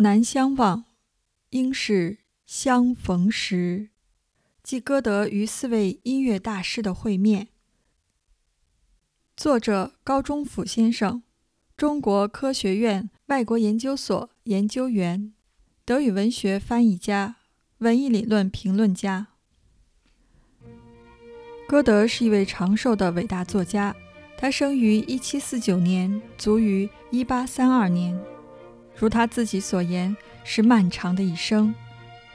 南相望，应是相逢时。即歌德与四位音乐大师的会面。作者高中甫先生，中国科学院外国研究所研究员，德语文学翻译家，文艺理论评论家。歌德是一位长寿的伟大作家，他生于1749年，卒于1832年。如他自己所言，是漫长的一生。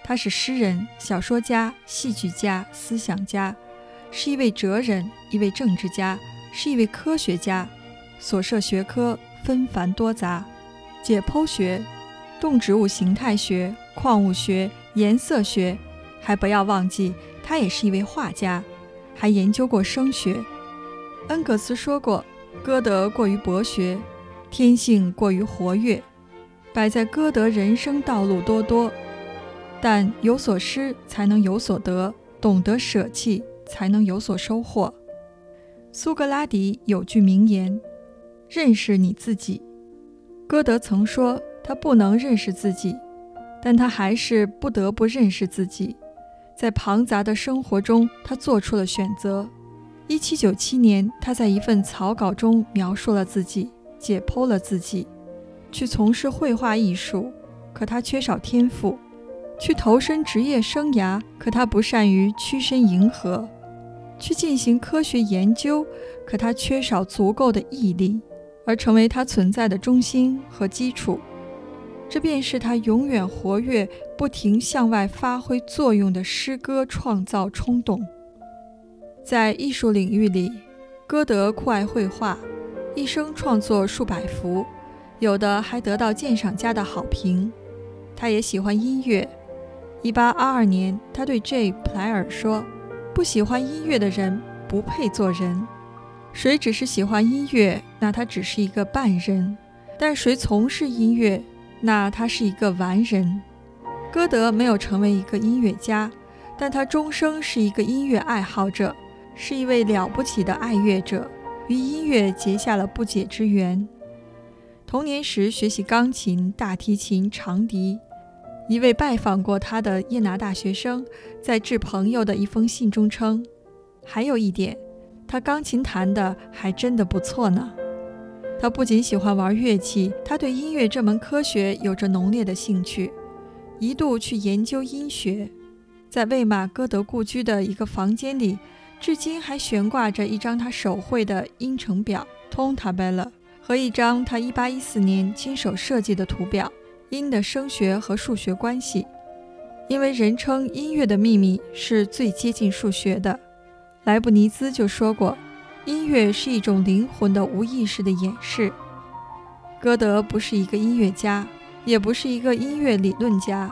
他是诗人、小说家、戏剧家、思想家，是一位哲人，一位政治家，是一位科学家。所涉学科纷繁多杂，解剖学、动植物形态学、矿物学、颜色学，还不要忘记，他也是一位画家，还研究过声学。恩格斯说过，歌德过于博学，天性过于活跃，摆在歌德人生道路多多。但有所失才能有所得，懂得舍弃才能有所收获。苏格拉底有句名言：“认识你自己。”歌德曾说他不能认识自己，但他还是不得不认识自己。在庞杂的生活中，他做出了选择。1797年，他在一份草稿中描述了自己，解剖了自己，去从事绘画艺术，可他缺少天赋。去投身职业生涯，可他不善于屈身迎合；去进行科学研究，可他缺少足够的毅力，而成为他存在的中心和基础。这便是他永远活跃、不停向外发挥作用的诗歌创造冲动。在艺术领域里，歌德酷爱绘画，一生创作数百幅，有的还得到鉴赏家的好评。他也喜欢音乐。一八二二年，他对 J. 普莱尔说：“不喜欢音乐的人不配做人。谁只是喜欢音乐，那他只是一个半人；但谁从事音乐，那他是一个完人。”歌德没有成为一个音乐家，但他终生是一个音乐爱好者，是一位了不起的爱乐者，与音乐结下了不解之缘。童年时学习钢琴、大提琴、长笛。一位拜访过他的耶拿大学生，在致朋友的一封信中称：“还有一点，他钢琴弹得还真的不错呢。他不仅喜欢玩乐器，他对音乐这门科学有着浓烈的兴趣，一度去研究音学。在魏玛歌德故居的一个房间里，至今还悬挂着一张他手绘的音程表 （Tontabella） 和一张他1814年亲手设计的图表。”音的声学和数学关系，因为人称音乐的秘密是最接近数学的。莱布尼兹就说过，音乐是一种灵魂的无意识的演示。歌德不是一个音乐家，也不是一个音乐理论家，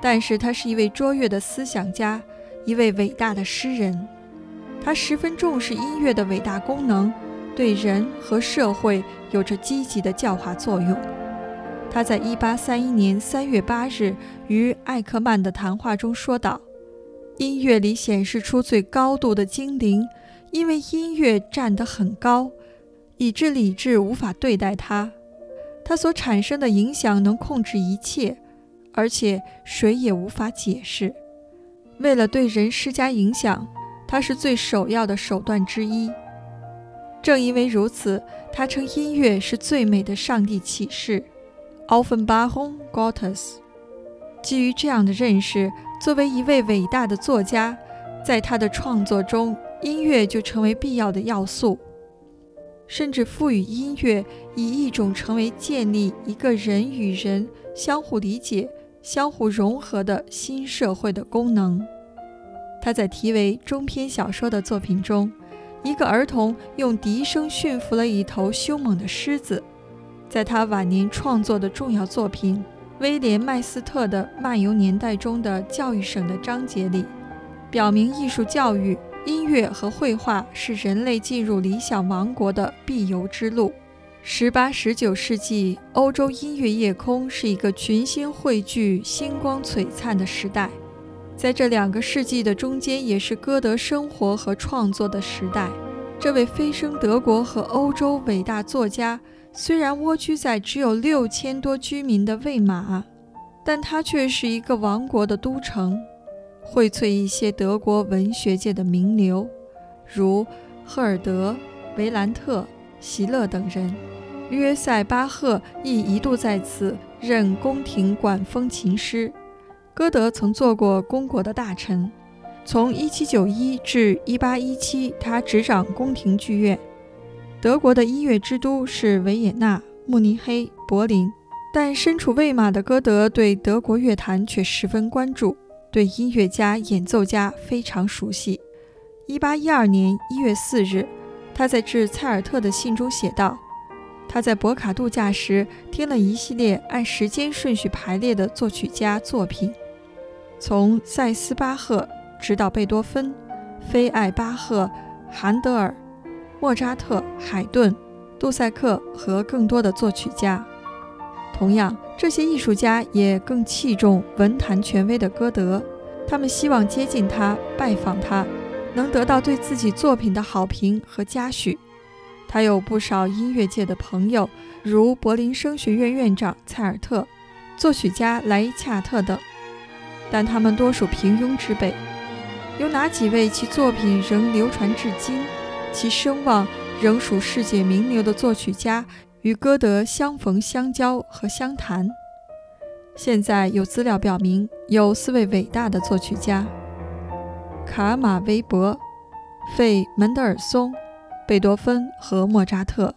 但是他是一位卓越的思想家，一位伟大的诗人。他十分重视音乐的伟大功能，对人和社会有着积极的教化作用。他在1831年3月8日与艾克曼的谈话中说道：“音乐里显示出最高度的精灵，因为音乐站得很高，以致理智无法对待它。它所产生的影响能控制一切，而且谁也无法解释。为了对人施加影响，它是最首要的手段之一。正因为如此，他称音乐是最美的上帝启示。” Offenbach Gottes，基于这样的认识，作为一位伟大的作家，在他的创作中，音乐就成为必要的要素，甚至赋予音乐以一种成为建立一个人与人相互理解、相互融合的新社会的功能。他在题为中篇小说的作品中，一个儿童用笛声驯服了一头凶猛的狮子。在他晚年创作的重要作品《威廉·麦斯特的漫游年代》中的教育省的章节里，表明艺术教育、音乐和绘画是人类进入理想王国的必由之路。十八、十九世纪欧洲音乐夜空是一个群星汇聚、星光璀璨的时代，在这两个世纪的中间，也是歌德生活和创作的时代。这位飞升德国和欧洲伟大作家。虽然蜗居在只有六千多居民的魏玛，但它却是一个王国的都城，荟萃一些德国文学界的名流，如赫尔德、维兰特、席勒等人。约塞巴赫亦一度在此任宫廷管风琴师。歌德曾做过公国的大臣，从1791至1817，他执掌宫廷剧院。德国的音乐之都是维也纳、慕尼黑、柏林，但身处魏玛的歌德对德国乐坛却十分关注，对音乐家、演奏家非常熟悉。1812年1月4日，他在致蔡尔特的信中写道。他在博卡度假时听了一系列按时间顺序排列的作曲家作品，从塞斯巴赫直到贝多芬、菲艾巴赫、韩德尔、莫扎特、海顿、杜塞克和更多的作曲家。同样，这些艺术家也更器重文坛权威的歌德，他们希望接近他、拜访他，能得到对自己作品的好评和嘉许。他有不少音乐界的朋友，如柏林声学院院长蔡尔特、作曲家莱伊恰特等，但他们多属平庸之辈。有哪几位其作品仍流传至今，其声望仍属世界名流的作曲家，与歌德相逢相交和相谈？现在有资料表明，有四位伟大的作曲家：卡马维伯、费门德尔松。贝多芬和莫扎特。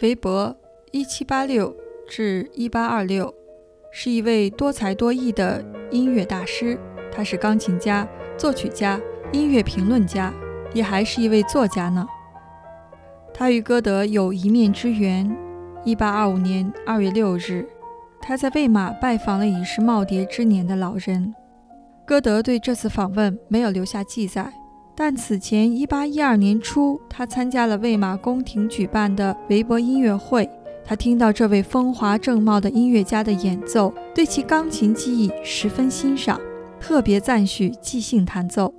韦伯（一七八六至一八二六）是一位多才多艺的音乐大师，他是钢琴家、作曲家、音乐评论家，也还是一位作家呢。他与歌德有一面之缘。一八二五年二月六日，他在魏玛拜访了已是耄耋之年的老人。歌德对这次访问没有留下记载。但此前，一八一二年初，他参加了魏玛宫廷举办的韦伯音乐会。他听到这位风华正茂的音乐家的演奏，对其钢琴技艺十分欣赏，特别赞许即兴弹奏。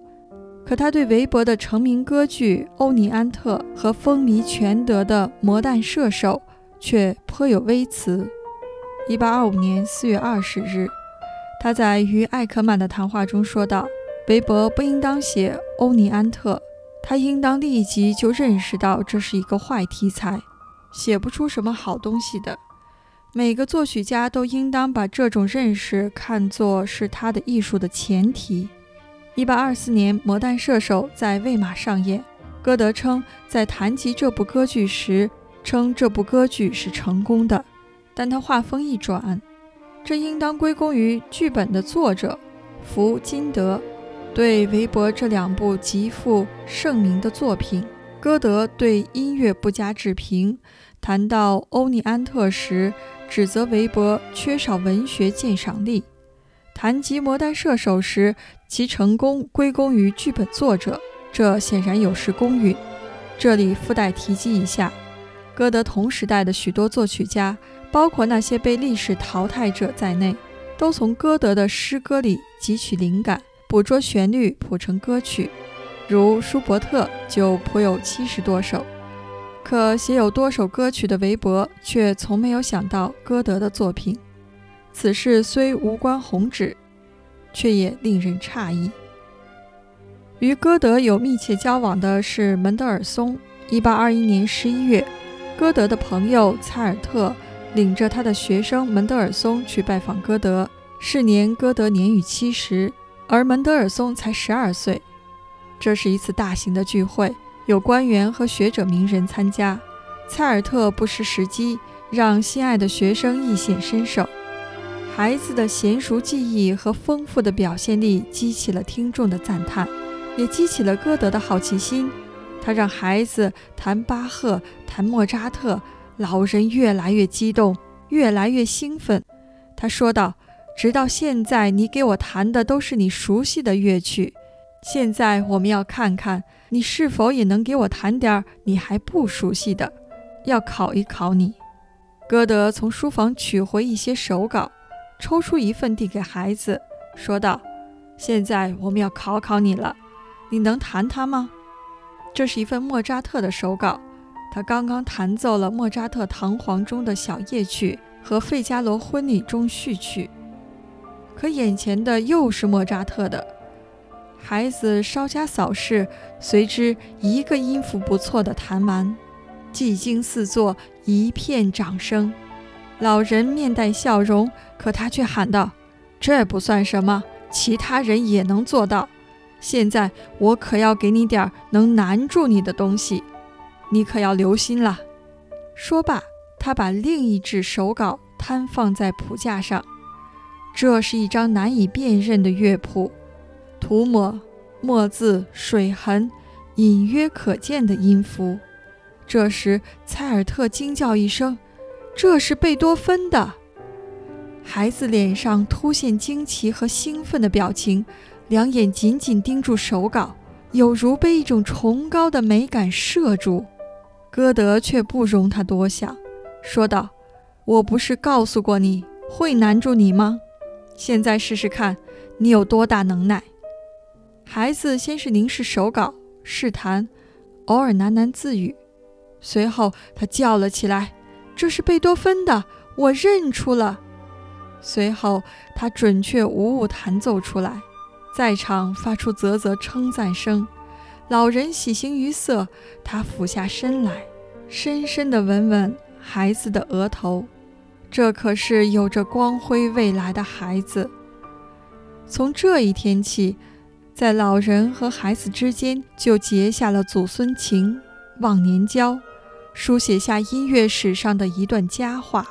可他对韦伯的成名歌剧《欧尼安特》和风靡全德的《魔弹射手》却颇有微词。一八二五年四月二十日，他在与艾克曼的谈话中说道。韦伯不应当写《欧尼安特》，他应当立即就认识到这是一个坏题材，写不出什么好东西的。每个作曲家都应当把这种认识看作是他的艺术的前提。一八二四年，《魔弹射手》在魏玛上演，歌德称在谈及这部歌剧时，称这部歌剧是成功的，但他话锋一转，这应当归功于剧本的作者弗金德。对韦伯这两部极负盛名的作品，歌德对音乐不加置评。谈到《欧尼安特》时，指责韦伯缺少文学鉴赏力；谈及《魔弹射手》时，其成功归功于剧本作者，这显然有失公允。这里附带提及一下，歌德同时代的许多作曲家，包括那些被历史淘汰者在内，都从歌德的诗歌里汲取灵感。捕捉旋律谱成歌曲，如舒伯特就谱有七十多首。可写有多首歌曲的韦伯却从没有想到歌德的作品。此事虽无关宏旨，却也令人诧异。与歌德有密切交往的是门德尔松。一八二一年十一月，歌德的朋友蔡尔特领着他的学生门德尔松去拜访歌德。是年歌德年逾七十。而门德尔松才十二岁，这是一次大型的聚会，有官员和学者名人参加。蔡尔特不失时机，让心爱的学生一显身手。孩子的娴熟技艺和丰富的表现力激起了听众的赞叹，也激起了歌德的好奇心。他让孩子弹巴赫，弹莫扎特，老人越来越激动，越来越兴奋。他说道。直到现在，你给我弹的都是你熟悉的乐曲。现在我们要看看你是否也能给我弹点你还不熟悉的，要考一考你。歌德从书房取回一些手稿，抽出一份递给孩子，说道：“现在我们要考考你了，你能弹它吗？”这是一份莫扎特的手稿，他刚刚弹奏了莫扎特《唐璜》中的小夜曲和费加罗婚礼中序曲。可眼前的又是莫扎特的。孩子稍加扫视，随之一个音符不错的弹完，寂静四座，一片掌声。老人面带笑容，可他却喊道：“这不算什么，其他人也能做到。现在我可要给你点儿能难住你的东西，你可要留心了。”说罢，他把另一只手稿摊放在谱架上。这是一张难以辨认的乐谱，涂抹、墨字、水痕，隐约可见的音符。这时，蔡尔特惊叫一声。这是贝多芬的。孩子脸上突现惊奇和兴奋的表情，两眼紧紧盯住手稿，有如被一种崇高的美感摄住。歌德却不容他多想，说道：“我不是告诉过你会难住你吗？现在试试看，你有多大能耐。”孩子先是凝视手稿，试弹，偶尔喃喃自语，随后他叫了起来。这是贝多芬的，我认出了。随后，他准确无误弹奏出来，在场发出啧啧称赞声。老人喜形于色，他俯下身来，深深地吻吻孩子的额头。这可是有着光辉未来的孩子。从这一天起，在老人和孩子之间就结下了祖孙情、忘年交。书写下音乐史上的一段佳话。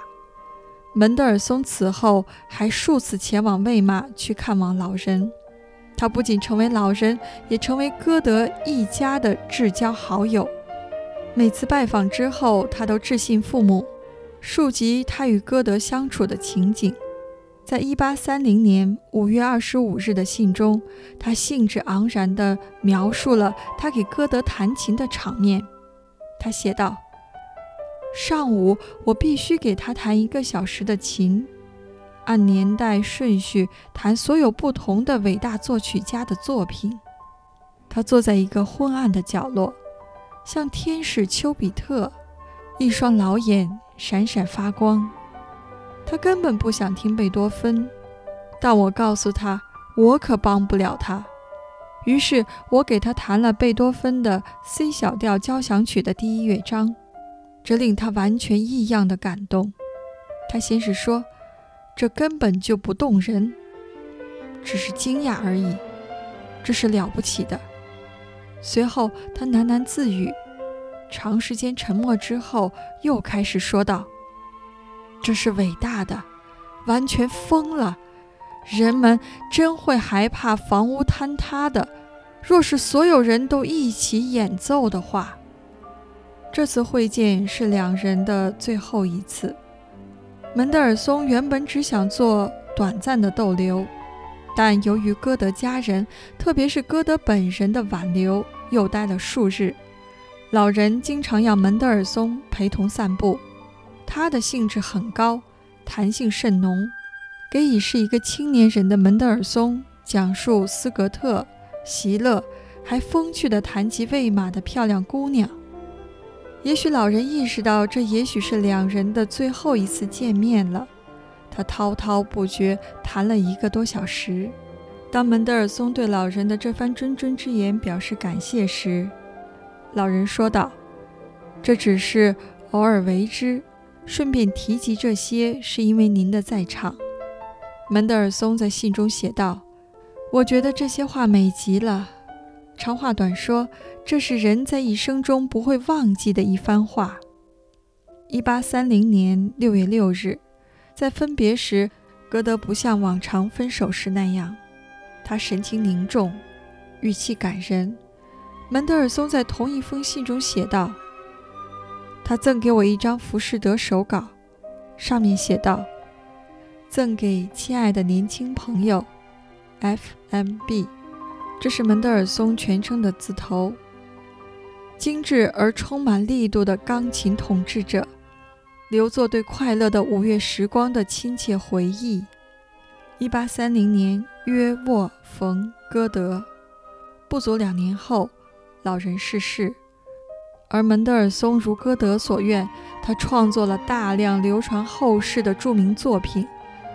门德尔松此后还数次前往魏玛去看望老人。他不仅成为老人，也成为歌德一家的至交好友。每次拜访之后，他都致信父母，述及他与歌德相处的情景。在一八三零年五月二十五日的信中，他兴致盎然地描述了他给歌德弹琴的场面。他写道。上午，我必须给他弹一个小时的琴，按年代顺序弹所有不同的伟大作曲家的作品。他坐在一个昏暗的角落，像天使丘比特，一双老眼闪闪发光。他根本不想听贝多芬，但我告诉他，我可帮不了他。于是我给他弹了贝多芬的 C 小调交响曲的第一乐章。这令他完全异样的感动。他先是说：“这根本就不动人，只是惊讶而已。这是了不起的。”随后他喃喃自语，长时间沉默之后，又开始说道：“这是伟大的，完全疯了。人们真会害怕房屋坍塌的。若是所有人都一起演奏的话。”这次会见是两人的最后一次。门德尔松原本只想做短暂的逗留，但由于歌德家人，特别是歌德本人的挽留，又待了数日。老人经常要门德尔松陪同散步，他的兴致很高，弹性甚浓，给已是一个青年人的门德尔松讲述斯格特、席勒，还风趣地谈及魏玛的漂亮姑娘。也许老人意识到，这也许是两人的最后一次见面了。他滔滔不绝谈了一个多小时。当门德尔松对老人的这番谆谆之言表示感谢时，老人说道：“这只是偶尔为之，顺便提及这些，是因为您的在场。”门德尔松在信中写道：“我觉得这些话美极了。”长话短说，这是人在一生中不会忘记的一番话。一八三零年六月六日，在分别时，歌德不像往常分手时那样，他神情凝重，语气感人。门德尔松在同一封信中写道：“他赠给我一张浮士德手稿，上面写道：‘赠给亲爱的年轻朋友，F.M.B.’。”这是门德尔松全称的字头。精致而充满力度的钢琴统治者，留作对快乐的五月时光的亲切回忆。一八三零年，约沃冯歌德。不足两年后，老人逝世。而门德尔松如歌德所愿，他创作了大量流传后世的著名作品。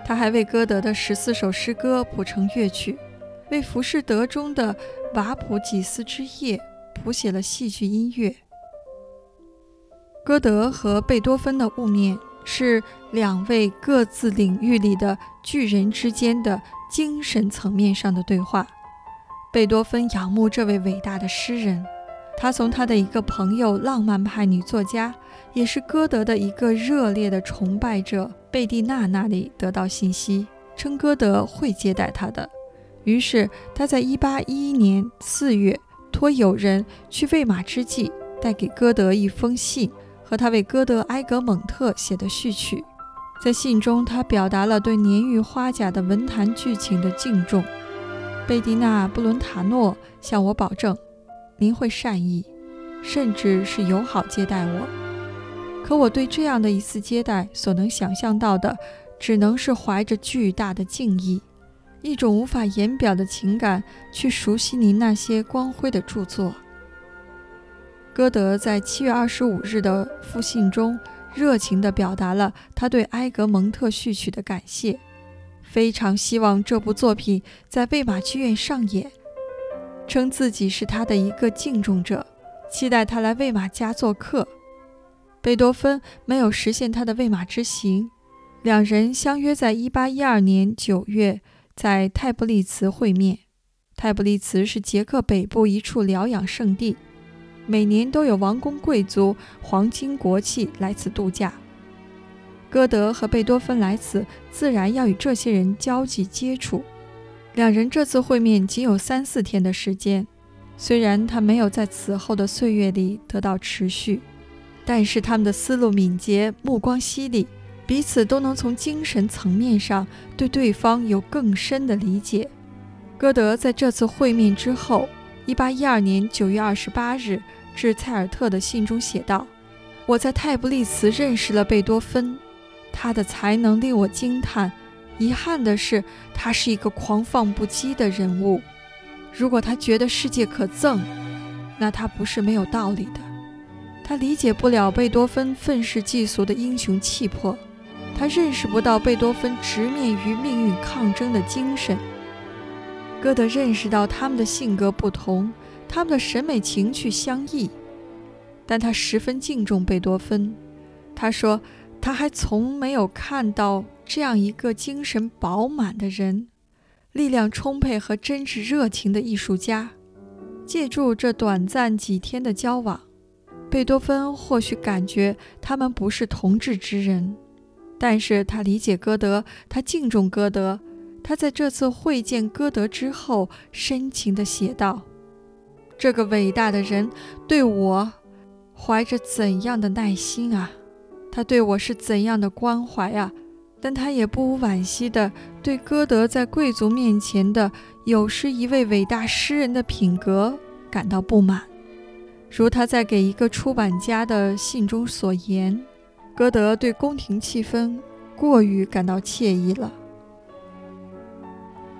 他还为歌德的十四首诗歌谱成乐曲，为《浮士德》中的瓦普几斯之夜谱写了戏剧音乐。歌德和贝多芬的雾面是两位各自领域里的巨人之间的精神层面上的对话。贝多芬仰慕这位伟大的诗人。他从他的一个朋友，浪漫派女作家，也是歌德的一个热烈的崇拜者贝蒂娜那里得到信息，称歌德会接待他的。于是他在1811年4月托友人去魏玛之际，带给歌德一封信和他为歌德《埃格蒙特》写的序曲。在信中，他表达了对年逾花甲的文坛剧情的敬重。贝蒂娜·布伦塔诺向我保证。您会善意，甚至是友好接待我，可我对这样的一次接待所能想象到的，只能是怀着巨大的敬意，一种无法言表的情感去熟悉您那些光辉的著作。歌德在七月二十五日的复信中，热情地表达了他对《埃格蒙特》序曲的感谢，非常希望这部作品在魏玛剧院上演。称自己是他的一个敬重者，期待他来魏玛家做客。贝多芬没有实现他的魏玛之行，两人相约在1812年9月在泰布利茨会面。泰布利茨是捷克北部一处疗养圣地，每年都有王公贵族、皇亲国戚来此度假。歌德和贝多芬来此，自然要与这些人交际接触。两人这次会面仅有三四天的时间，虽然他没有在此后的岁月里得到持续，但是他们的思路敏捷，目光犀利，彼此都能从精神层面上对对方有更深的理解。歌德在这次会面之后一八一二年九月二十八日致蔡尔特的信中写道：“我在泰布利茨认识了贝多芬，他的才能令我惊叹。”遗憾的是，他是一个狂放不羁的人物。如果他觉得世界可憎，那他不是没有道理的。他理解不了贝多芬愤世嫉俗的英雄气魄，他认识不到贝多芬直面与命运抗争的精神。歌德认识到他们的性格不同，他们的审美情趣相异，但他十分敬重贝多芬。他说，他还从没有看到。这样一个精神饱满的人，力量充沛和真挚热情的艺术家，借助这短暂几天的交往，贝多芬或许感觉他们不是同志之人，但是他理解歌德，他敬重歌德。他在这次会见歌德之后，深情地写道：“这个伟大的人对我怀着怎样的耐心啊！他对我是怎样的关怀啊！”但他也不无惋惜地对歌德在贵族面前的有失一位伟大诗人的品格感到不满，如他在给一个出版家的信中所言：“歌德对宫廷气氛过于感到惬意了。”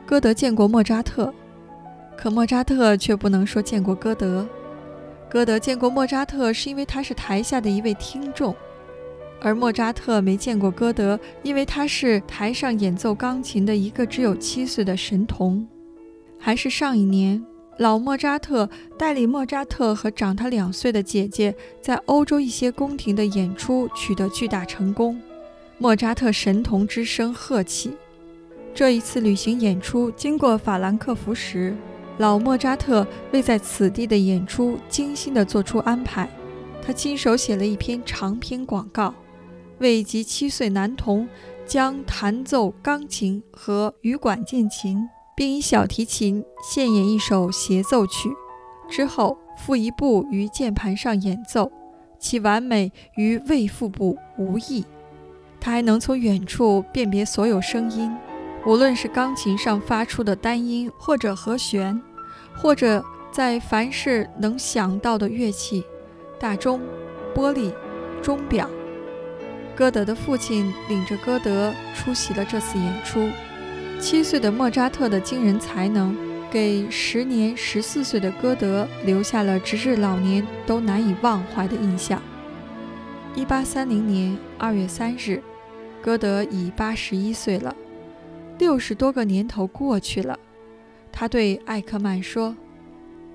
歌德见过莫扎特，可莫扎特却不能说见过歌德。歌德见过莫扎特，是因为他是台下的一位听众。而莫扎特没见过歌德，因为他是台上演奏钢琴的一个只有七岁的神童。还是上一年，老莫扎特代理莫扎特和长他两岁的姐姐在欧洲一些宫廷的演出取得巨大成功，莫扎特神童之声鹤起。这一次旅行演出经过法兰克福时，老莫扎特为在此地的演出精心地做出安排，他亲手写了一篇长篇广告。为及七岁男童将弹奏钢琴和羽管键琴，并以小提琴献演一首协奏曲，之后复一部于键盘上演奏，其完美与未复部无异。他还能从远处辨别所有声音，无论是钢琴上发出的单音，或者和弦，或者在凡是能想到的乐器，大钟、玻璃、钟表。歌德的父亲领着歌德出席了这次演出。七岁的莫扎特的惊人才能给时年十四岁的歌德留下了直至老年都难以忘怀的印象。一八三零年二月三日，歌德已八十一岁了。六十多个年头过去了，他对艾克曼说：“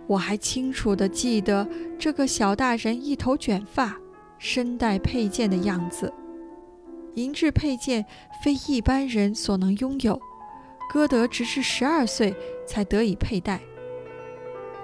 我还清楚地记得这个小大人一头卷发、身带佩剑的样子。银质佩剑非一般人所能拥有，歌德直至十二岁才得以佩戴。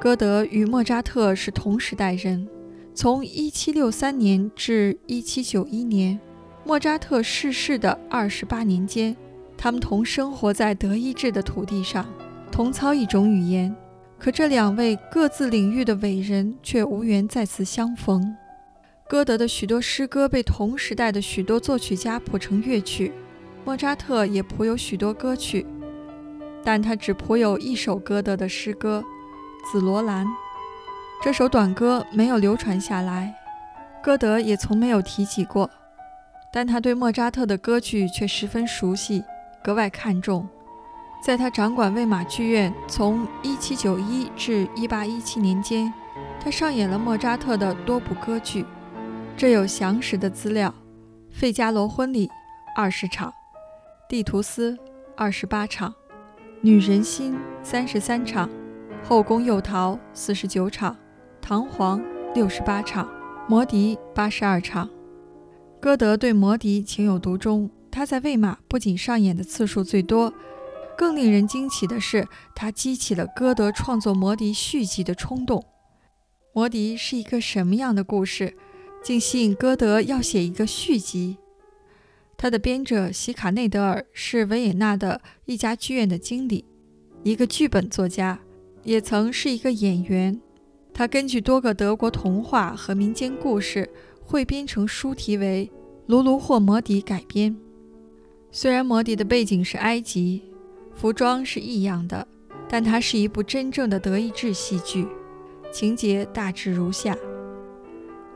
歌德与莫扎特是同时代人，从一七六三年至一七九一年，莫扎特逝世的二十八年间。”他们同生活在德意志的土地上，同操一种语言，可这两位各自领域的伟人却无缘再次相逢。歌德的许多诗歌被同时代的许多作曲家谱成乐曲，莫扎特也谱有许多歌曲，但他只谱有一首歌德的诗歌《紫罗兰》。这首短歌没有流传下来，歌德也从没有提起过，但他对莫扎特的歌剧却十分熟悉。格外看重，在他掌管魏玛剧院从1791至1817年间，他上演了莫扎特的多部歌剧，这有详实的资料：《费加罗婚礼》二十场，《蒂图斯》二十八场，《女人心》三十三场，《后宫诱逃》四十九场，《唐璜》六十八场，《魔笛》八十二场。歌德对魔笛情有独钟。他在魏玛不仅上演的次数最多，更令人惊奇的是，他激起了歌德创作《魔笛》续集的冲动。《魔笛》是一个什么样的故事，竟吸引歌德要写一个续集？他的编者席卡内德尔是维也纳的一家剧院的经理，一个剧本作家，也曾是一个演员。他根据多个德国童话和民间故事汇编成书，题为《卢卢霍魔笛》改编。虽然《魔笛》的背景是埃及，服装是异样的，但它是一部真正的德意志戏剧。情节大致如下：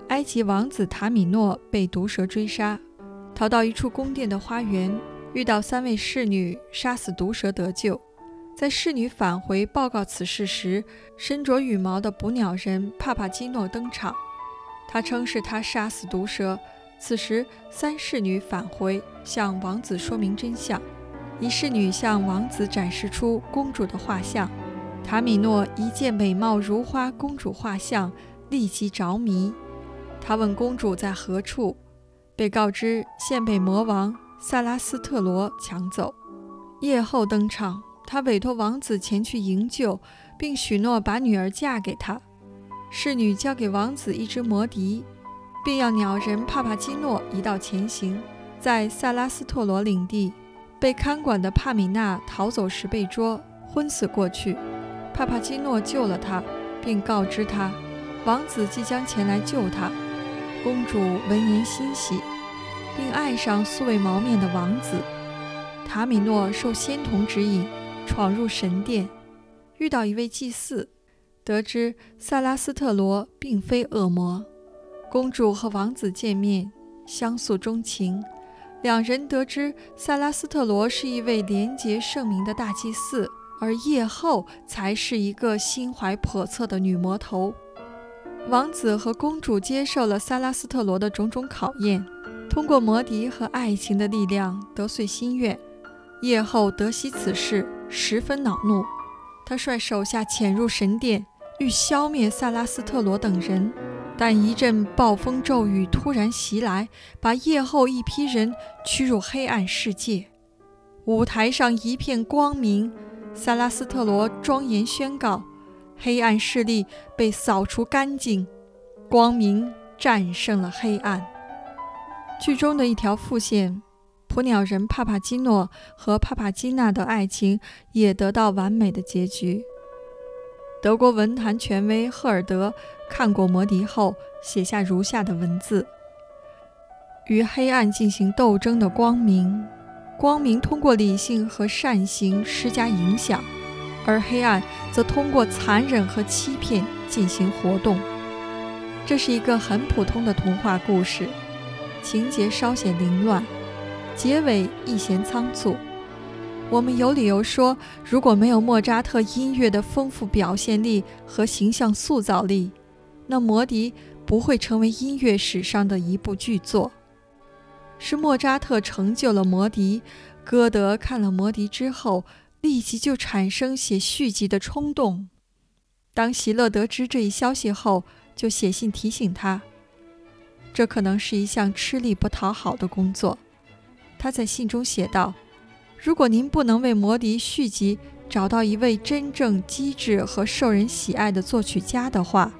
埃及王子塔米诺被毒蛇追杀，逃到一处宫殿的花园，遇到三位侍女，杀死毒蛇得救。在侍女返回报告此事时，身着羽毛的捕鸟人帕帕基诺登场，他称是他杀死毒蛇。此时，三侍女返回，向王子说明真相。一侍女向王子展示出公主的画像，塔米诺一见美貌如花公主画像，立即着迷。他问公主在何处，被告知现被魔王萨拉斯特罗抢走。夜后登场，他委托王子前去营救，并许诺把女儿嫁给他。侍女交给王子一支魔笛。并要鸟人帕帕基诺一道前行，在萨拉斯特罗领地被看管的帕米娜逃走时被捉，昏死过去。帕帕基诺救了他，并告知他，王子即将前来救他。公主闻言欣喜，并爱上素未谋面的王子。塔米诺受仙童指引，闯入神殿，遇到一位祭司，得知萨拉斯特罗并非恶魔。公主和王子见面，相诉衷情。两人得知萨拉斯特罗是一位廉洁圣明的大祭司，而夜后才是一个心怀叵测的女魔头。王子和公主接受了萨拉斯特罗的种种考验，通过魔笛和爱情的力量得遂心愿。夜后得悉此事，十分恼怒，他率手下潜入神殿，欲消灭萨拉斯特罗等人。但一阵暴风骤雨突然袭来，把夜后一批人驱入黑暗世界。舞台上一片光明，萨拉斯特罗庄严宣告：黑暗势力被扫除干净，光明战胜了黑暗。剧中的一条副线，捕鸟人帕帕基诺和帕帕基娜的爱情也得到完美的结局。德国文坛权威赫尔德看过《魔笛》后，写下如下的文字：“与黑暗进行斗争的光明，光明通过理性和善行施加影响，而黑暗则通过残忍和欺骗进行活动。”这是一个很普通的童话故事，情节稍显凌乱，结尾一嫌仓促。我们有理由说，如果没有莫扎特音乐的丰富表现力和形象塑造力，那《魔笛》不会成为音乐史上的一部巨作。是莫扎特成就了《魔笛》，歌德看了《魔笛》之后，立即就产生写续集的冲动。当席勒得知这一消息后，就写信提醒他，这可能是一项吃力不讨好的工作。他在信中写道。如果您不能为《魔笛》续集找到一位真正机智和受人喜爱的作曲家的话，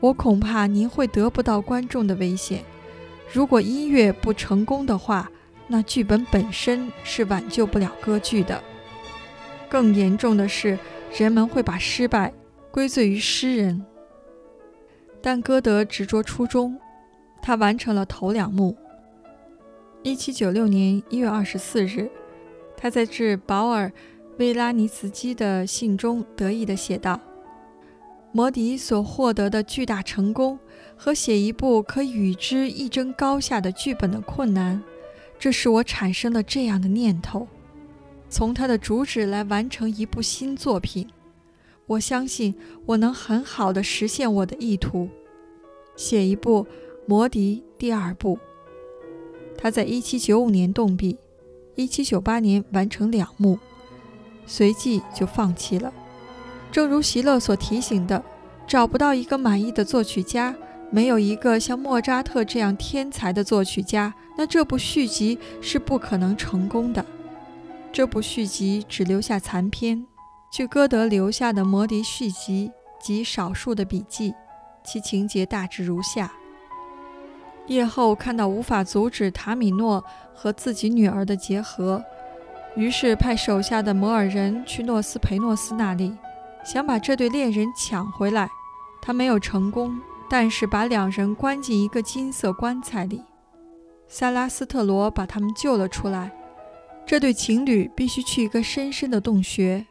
我恐怕您会得不到观众的危险。如果音乐不成功的话，那剧本本身是挽救不了歌剧的。更严重的是，人们会把失败归罪于诗人。但歌德执着初衷，他完成了头两幕。一七九六年一月二十四日。他在致保尔·维拉尼茨基的信中得意地写道：“摩迪所获得的巨大成功和写一部可与之一争高下的剧本的困难，这使我产生了这样的念头：从他的主旨来完成一部新作品。我相信我能很好地实现我的意图，写一部《摩迪》第二部。”他在1795年动笔。一七九八年完成两幕，随即就放弃了。正如席勒所提醒的，找不到一个满意的作曲家，没有一个像莫扎特这样天才的作曲家，那这部续集是不可能成功的。这部续集只留下残篇。据歌德留下的《魔笛》续集及少数的笔记，其情节大致如下。叶后看到无法阻止塔米诺和自己女儿的结合，于是派手下的摩尔人去诺斯培诺斯那里，想把这对恋人抢回来。他没有成功，但是把两人关进一个金色棺材里。萨拉斯特罗把他们救了出来。这对情侣必须去一个深深的洞穴，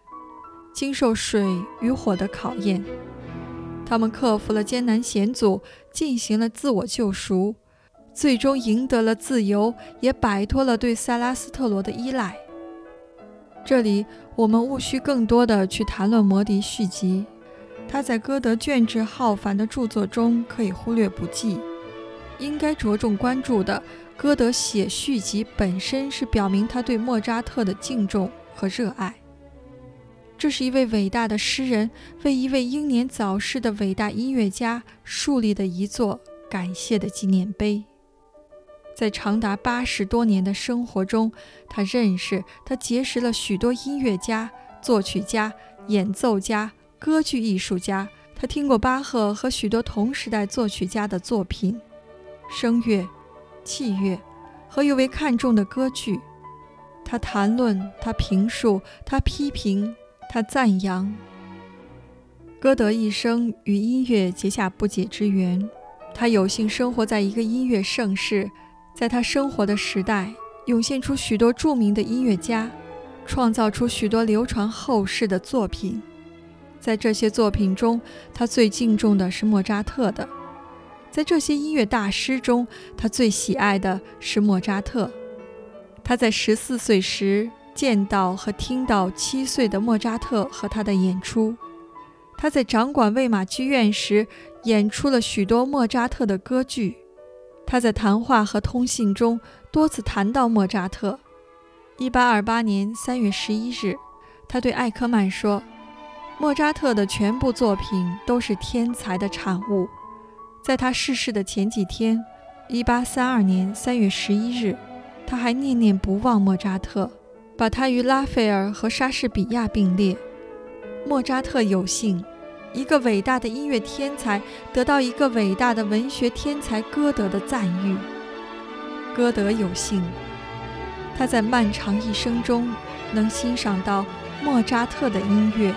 经受水与火的考验。他们克服了艰难险阻，进行了自我救赎。最终赢得了自由，也摆脱了对塞拉斯特罗的依赖。这里我们务需更多的去谈论《魔笛》续集，他在歌德卷帙浩繁的著作中可以忽略不计。应该着重关注的，歌德写续集本身是表明他对莫扎特的敬重和热爱。这是一位伟大的诗人为一位英年早逝的伟大音乐家树立的一座感谢的纪念碑。在长达八十多年的生活中，他认识、他结识了许多音乐家、作曲家、演奏家、歌剧艺术家。他听过巴赫和许多同时代作曲家的作品、声乐、器乐和尤为看重的歌剧。他谈论，他评述，他批评，他赞扬。歌德一生与音乐结下不解之缘。他有幸生活在一个音乐盛世。在他生活的时代，涌现出许多著名的音乐家，创造出许多流传后世的作品。在这些作品中，他最敬重的是莫扎特的；在这些音乐大师中，他最喜爱的是莫扎特。他在十四岁时见到和听到七岁的莫扎特和他的演出；他在掌管魏玛剧院时演出了许多莫扎特的歌剧。他在谈话和通信中多次谈到莫扎特。1828年3月11日，他对艾克曼说：“莫扎特的全部作品都是天才的产物。”在他逝世的前几天，1832年3月11日，他还念念不忘莫扎特，把他与拉斐尔和莎士比亚并列。莫扎特有幸。一个伟大的音乐天才得到一个伟大的文学天才歌德的赞誉。歌德有幸，他在漫长一生中能欣赏到莫扎特的音乐。